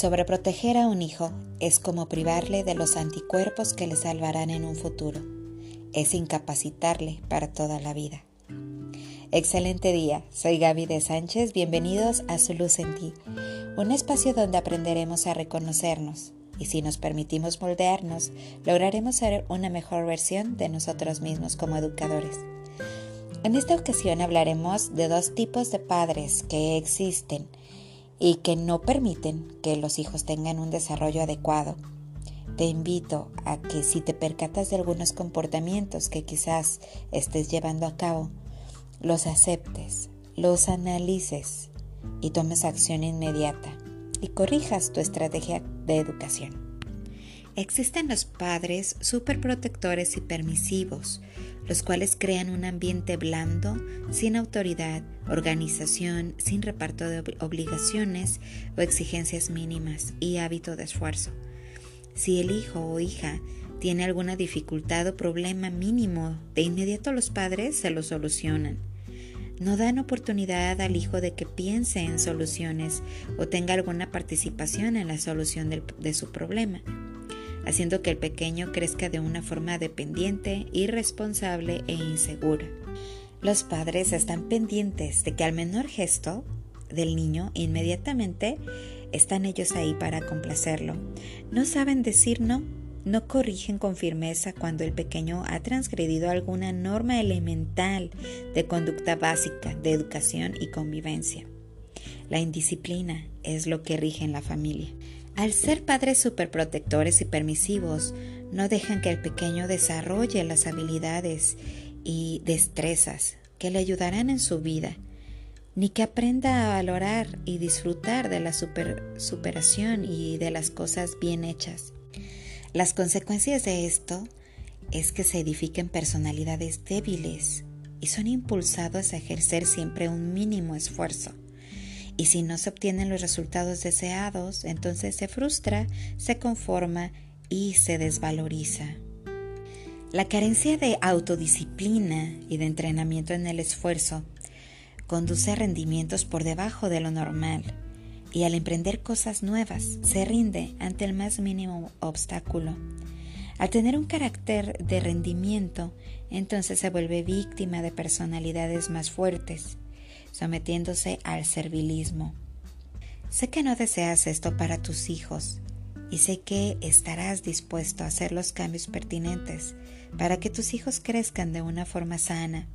Sobreproteger a un hijo es como privarle de los anticuerpos que le salvarán en un futuro. Es incapacitarle para toda la vida. Excelente día, soy Gaby de Sánchez, bienvenidos a Su Luz en Ti, un espacio donde aprenderemos a reconocernos y si nos permitimos moldearnos, lograremos ser una mejor versión de nosotros mismos como educadores. En esta ocasión hablaremos de dos tipos de padres que existen y que no permiten que los hijos tengan un desarrollo adecuado. Te invito a que si te percatas de algunos comportamientos que quizás estés llevando a cabo, los aceptes, los analices y tomes acción inmediata y corrijas tu estrategia de educación. Existen los padres superprotectores y permisivos, los cuales crean un ambiente blando, sin autoridad, organización, sin reparto de obligaciones o exigencias mínimas y hábito de esfuerzo. Si el hijo o hija tiene alguna dificultad o problema mínimo, de inmediato los padres se lo solucionan. No dan oportunidad al hijo de que piense en soluciones o tenga alguna participación en la solución de su problema haciendo que el pequeño crezca de una forma dependiente, irresponsable e insegura. Los padres están pendientes de que al menor gesto del niño inmediatamente están ellos ahí para complacerlo. No saben decir no, no corrigen con firmeza cuando el pequeño ha transgredido alguna norma elemental de conducta básica, de educación y convivencia. La indisciplina es lo que rige en la familia. Al ser padres superprotectores y permisivos, no dejan que el pequeño desarrolle las habilidades y destrezas que le ayudarán en su vida, ni que aprenda a valorar y disfrutar de la superación y de las cosas bien hechas. Las consecuencias de esto es que se edifiquen personalidades débiles y son impulsados a ejercer siempre un mínimo esfuerzo. Y si no se obtienen los resultados deseados, entonces se frustra, se conforma y se desvaloriza. La carencia de autodisciplina y de entrenamiento en el esfuerzo conduce a rendimientos por debajo de lo normal y al emprender cosas nuevas se rinde ante el más mínimo obstáculo. Al tener un carácter de rendimiento, entonces se vuelve víctima de personalidades más fuertes sometiéndose al servilismo. Sé que no deseas esto para tus hijos y sé que estarás dispuesto a hacer los cambios pertinentes para que tus hijos crezcan de una forma sana.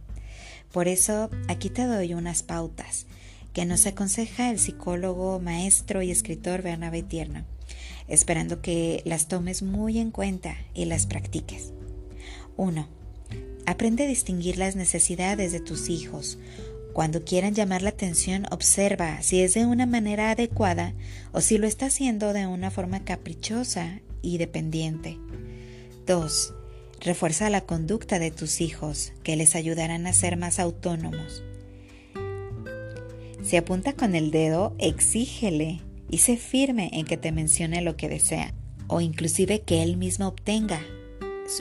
Por eso aquí te doy unas pautas que nos aconseja el psicólogo, maestro y escritor Bernabé Tierno, esperando que las tomes muy en cuenta y las practiques. 1. Aprende a distinguir las necesidades de tus hijos cuando quieran llamar la atención, observa si es de una manera adecuada o si lo está haciendo de una forma caprichosa y dependiente. 2. Refuerza la conducta de tus hijos, que les ayudarán a ser más autónomos. Si apunta con el dedo, exígele y sé firme en que te mencione lo que desea, o inclusive que él mismo obtenga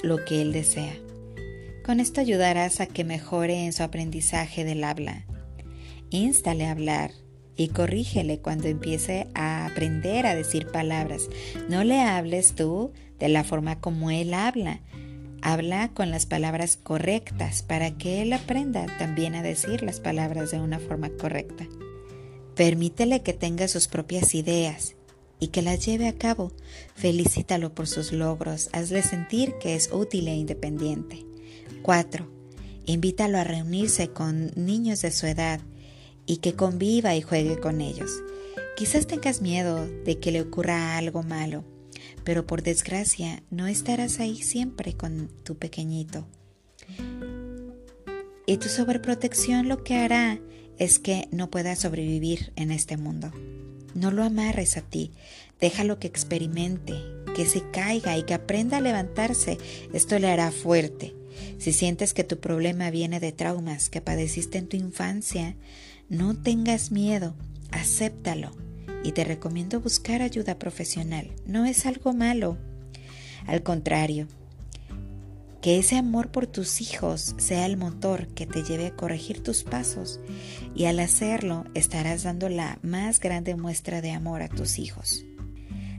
lo que él desea. Con esto ayudarás a que mejore en su aprendizaje del habla. Instale a hablar y corrígele cuando empiece a aprender a decir palabras. No le hables tú de la forma como él habla. Habla con las palabras correctas para que él aprenda también a decir las palabras de una forma correcta. Permítele que tenga sus propias ideas y que las lleve a cabo. Felicítalo por sus logros, hazle sentir que es útil e independiente. 4. Invítalo a reunirse con niños de su edad y que conviva y juegue con ellos. Quizás tengas miedo de que le ocurra algo malo, pero por desgracia no estarás ahí siempre con tu pequeñito. Y tu sobreprotección lo que hará es que no pueda sobrevivir en este mundo. No lo amarres a ti, déjalo que experimente, que se caiga y que aprenda a levantarse. Esto le hará fuerte. Si sientes que tu problema viene de traumas que padeciste en tu infancia, no tengas miedo, acéptalo y te recomiendo buscar ayuda profesional. No es algo malo. Al contrario, que ese amor por tus hijos sea el motor que te lleve a corregir tus pasos y al hacerlo estarás dando la más grande muestra de amor a tus hijos.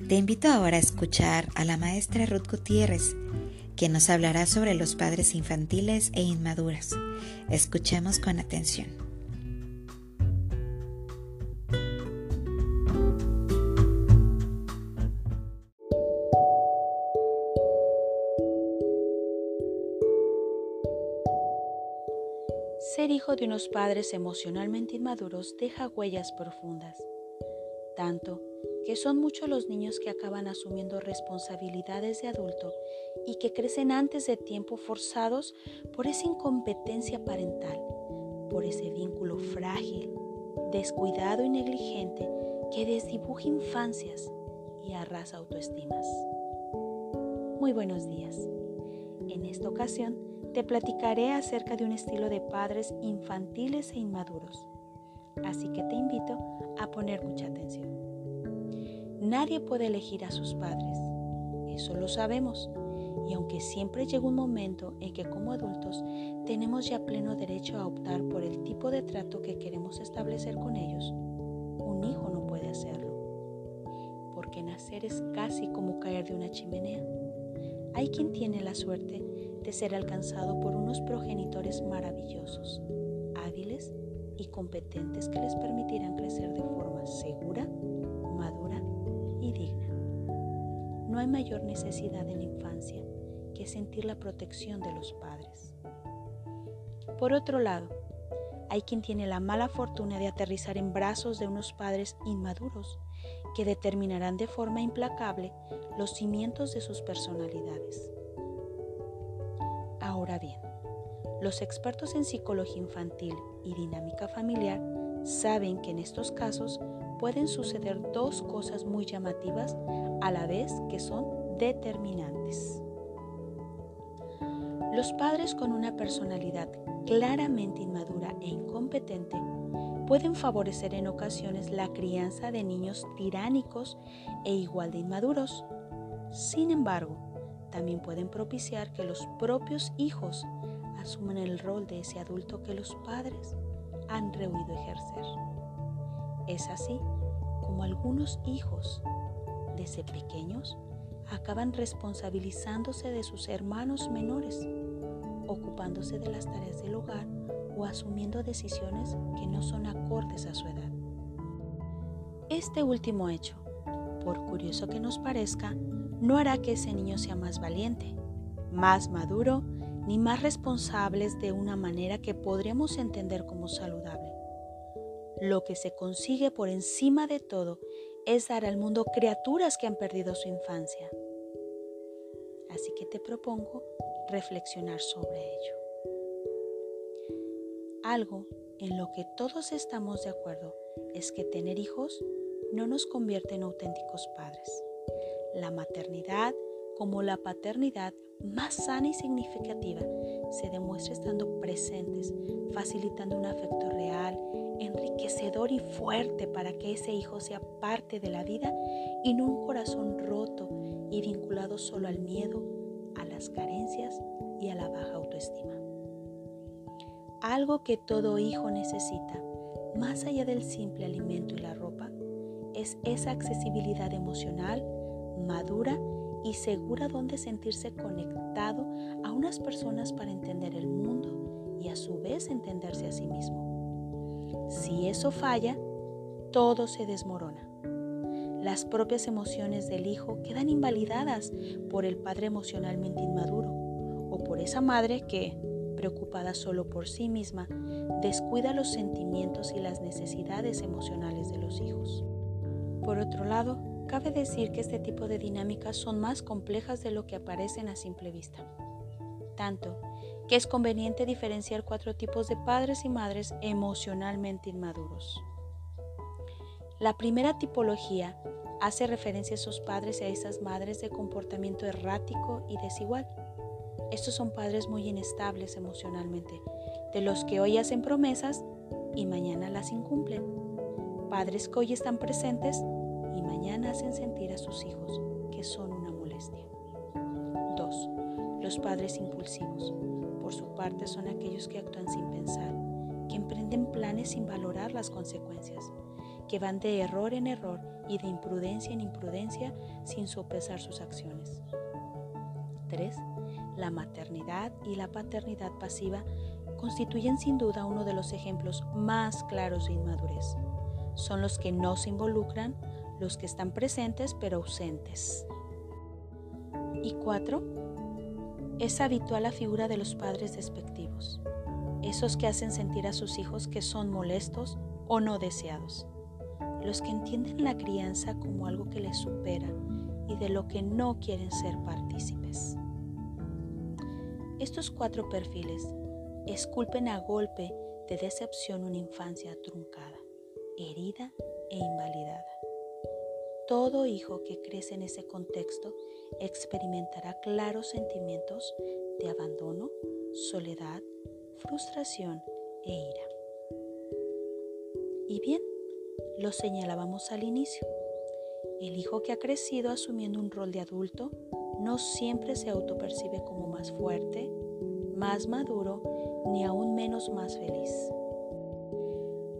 Te invito ahora a escuchar a la maestra Ruth Gutiérrez, quien nos hablará sobre los padres infantiles e inmaduros. Escuchemos con atención. Ser hijo de unos padres emocionalmente inmaduros deja huellas profundas, tanto que son muchos los niños que acaban asumiendo responsabilidades de adulto y que crecen antes de tiempo forzados por esa incompetencia parental, por ese vínculo frágil, descuidado y negligente que desdibuja infancias y arrasa autoestimas. Muy buenos días. En esta ocasión te platicaré acerca de un estilo de padres infantiles e inmaduros, así que te invito a poner mucha atención. Nadie puede elegir a sus padres, eso lo sabemos. Y aunque siempre llega un momento en que como adultos tenemos ya pleno derecho a optar por el tipo de trato que queremos establecer con ellos, un hijo no puede hacerlo. Porque nacer es casi como caer de una chimenea. Hay quien tiene la suerte de ser alcanzado por unos progenitores maravillosos, hábiles y competentes que les permitirán crecer mayor necesidad en la infancia que sentir la protección de los padres. Por otro lado, hay quien tiene la mala fortuna de aterrizar en brazos de unos padres inmaduros que determinarán de forma implacable los cimientos de sus personalidades. Ahora bien, los expertos en psicología infantil y dinámica familiar saben que en estos casos pueden suceder dos cosas muy llamativas a la vez que son determinantes. Los padres con una personalidad claramente inmadura e incompetente pueden favorecer en ocasiones la crianza de niños tiránicos e igual de inmaduros. Sin embargo, también pueden propiciar que los propios hijos asuman el rol de ese adulto que los padres han rehuido ejercer. Es así como algunos hijos, desde pequeños, acaban responsabilizándose de sus hermanos menores, ocupándose de las tareas del hogar o asumiendo decisiones que no son acordes a su edad. Este último hecho, por curioso que nos parezca, no hará que ese niño sea más valiente, más maduro, ni más responsables de una manera que podríamos entender como saludable. Lo que se consigue por encima de todo es dar al mundo criaturas que han perdido su infancia. Así que te propongo reflexionar sobre ello. Algo en lo que todos estamos de acuerdo es que tener hijos no nos convierte en auténticos padres. La maternidad como la paternidad más sana y significativa se demuestra estando presentes, facilitando un afecto real, enriquecedor y fuerte para que ese hijo sea parte de la vida y no un corazón roto y vinculado solo al miedo, a las carencias y a la baja autoestima. Algo que todo hijo necesita, más allá del simple alimento y la ropa, es esa accesibilidad emocional, madura y segura donde sentirse conectado a unas personas para entender el mundo y a su vez entenderse a sí mismo. Si eso falla, todo se desmorona. Las propias emociones del hijo quedan invalidadas por el padre emocionalmente inmaduro o por esa madre que, preocupada solo por sí misma, descuida los sentimientos y las necesidades emocionales de los hijos. Por otro lado, Cabe decir que este tipo de dinámicas son más complejas de lo que aparecen a simple vista. Tanto que es conveniente diferenciar cuatro tipos de padres y madres emocionalmente inmaduros. La primera tipología hace referencia a esos padres y a esas madres de comportamiento errático y desigual. Estos son padres muy inestables emocionalmente, de los que hoy hacen promesas y mañana las incumplen. Padres que hoy están presentes y mañana hacen sentir a sus hijos que son una molestia. 2. Los padres impulsivos. Por su parte son aquellos que actúan sin pensar, que emprenden planes sin valorar las consecuencias, que van de error en error y de imprudencia en imprudencia sin sopesar sus acciones. 3. La maternidad y la paternidad pasiva constituyen sin duda uno de los ejemplos más claros de inmadurez. Son los que no se involucran, los que están presentes pero ausentes. Y 4. Es habitual la figura de los padres despectivos, esos que hacen sentir a sus hijos que son molestos o no deseados los que entienden la crianza como algo que les supera y de lo que no quieren ser partícipes. Estos cuatro perfiles esculpen a golpe de decepción una infancia truncada, herida e invalidada. Todo hijo que crece en ese contexto experimentará claros sentimientos de abandono, soledad, frustración e ira. ¿Y bien? Lo señalábamos al inicio. El hijo que ha crecido asumiendo un rol de adulto no siempre se autopercibe como más fuerte, más maduro, ni aún menos más feliz.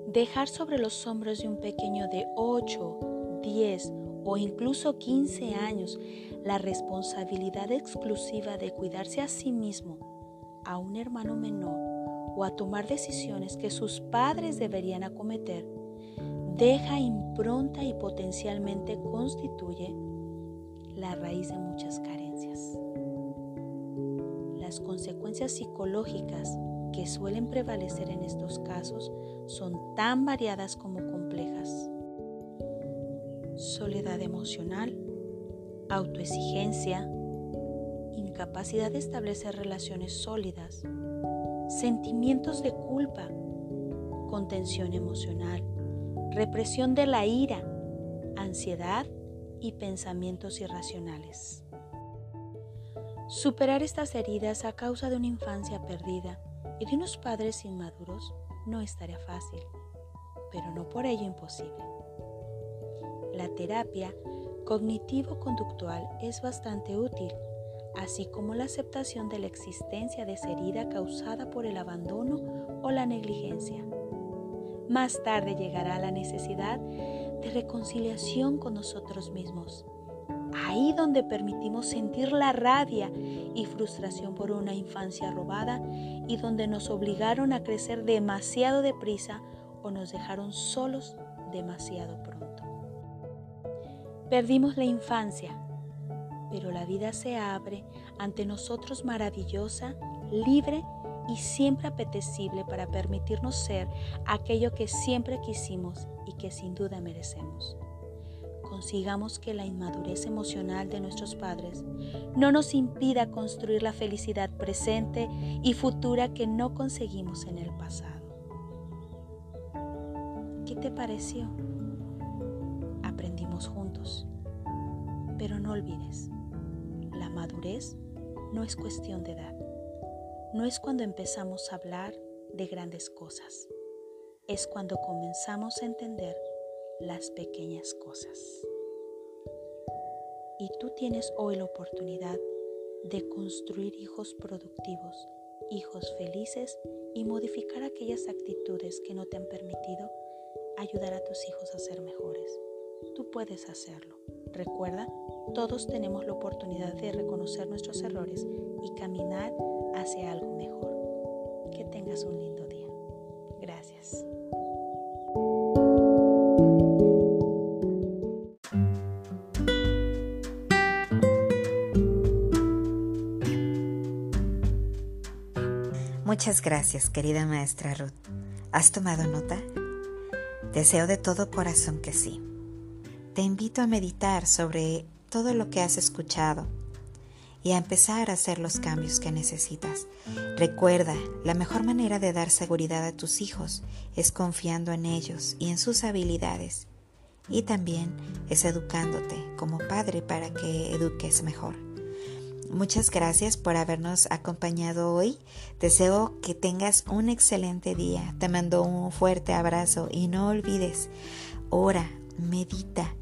Dejar sobre los hombros de un pequeño de 8, 10 o incluso 15 años la responsabilidad exclusiva de cuidarse a sí mismo, a un hermano menor o a tomar decisiones que sus padres deberían acometer deja impronta y potencialmente constituye la raíz de muchas carencias. Las consecuencias psicológicas que suelen prevalecer en estos casos son tan variadas como complejas. Soledad emocional, autoexigencia, incapacidad de establecer relaciones sólidas, sentimientos de culpa, contención emocional, represión de la ira, ansiedad y pensamientos irracionales. Superar estas heridas a causa de una infancia perdida y de unos padres inmaduros no estaría fácil, pero no por ello imposible. La terapia cognitivo-conductual es bastante útil, así como la aceptación de la existencia de esa herida causada por el abandono o la negligencia más tarde llegará la necesidad de reconciliación con nosotros mismos. Ahí donde permitimos sentir la rabia y frustración por una infancia robada y donde nos obligaron a crecer demasiado deprisa o nos dejaron solos demasiado pronto. Perdimos la infancia, pero la vida se abre ante nosotros maravillosa, libre y siempre apetecible para permitirnos ser aquello que siempre quisimos y que sin duda merecemos. Consigamos que la inmadurez emocional de nuestros padres no nos impida construir la felicidad presente y futura que no conseguimos en el pasado. ¿Qué te pareció? Juntos. Pero no olvides, la madurez no es cuestión de edad no es cuando empezamos a hablar de grandes cosas, es cuando comenzamos a entender las pequeñas cosas. Y tú tienes hoy la oportunidad de construir hijos productivos, hijos felices y modificar aquellas actitudes que no te han permitido ayudar a tus hijos a ser mejores. Tú puedes hacerlo. Recuerda, todos tenemos la oportunidad de reconocer nuestros errores y caminar hacia algo mejor. Que tengas un lindo día. Gracias. Muchas gracias, querida maestra Ruth. ¿Has tomado nota? Deseo de todo corazón que sí. Te invito a meditar sobre todo lo que has escuchado y a empezar a hacer los cambios que necesitas. Recuerda, la mejor manera de dar seguridad a tus hijos es confiando en ellos y en sus habilidades. Y también es educándote como padre para que eduques mejor. Muchas gracias por habernos acompañado hoy. Deseo que tengas un excelente día. Te mando un fuerte abrazo y no olvides, ora, medita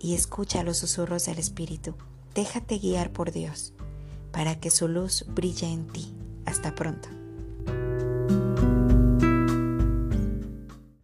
y escucha los susurros del Espíritu. Déjate guiar por Dios para que su luz brille en ti. Hasta pronto.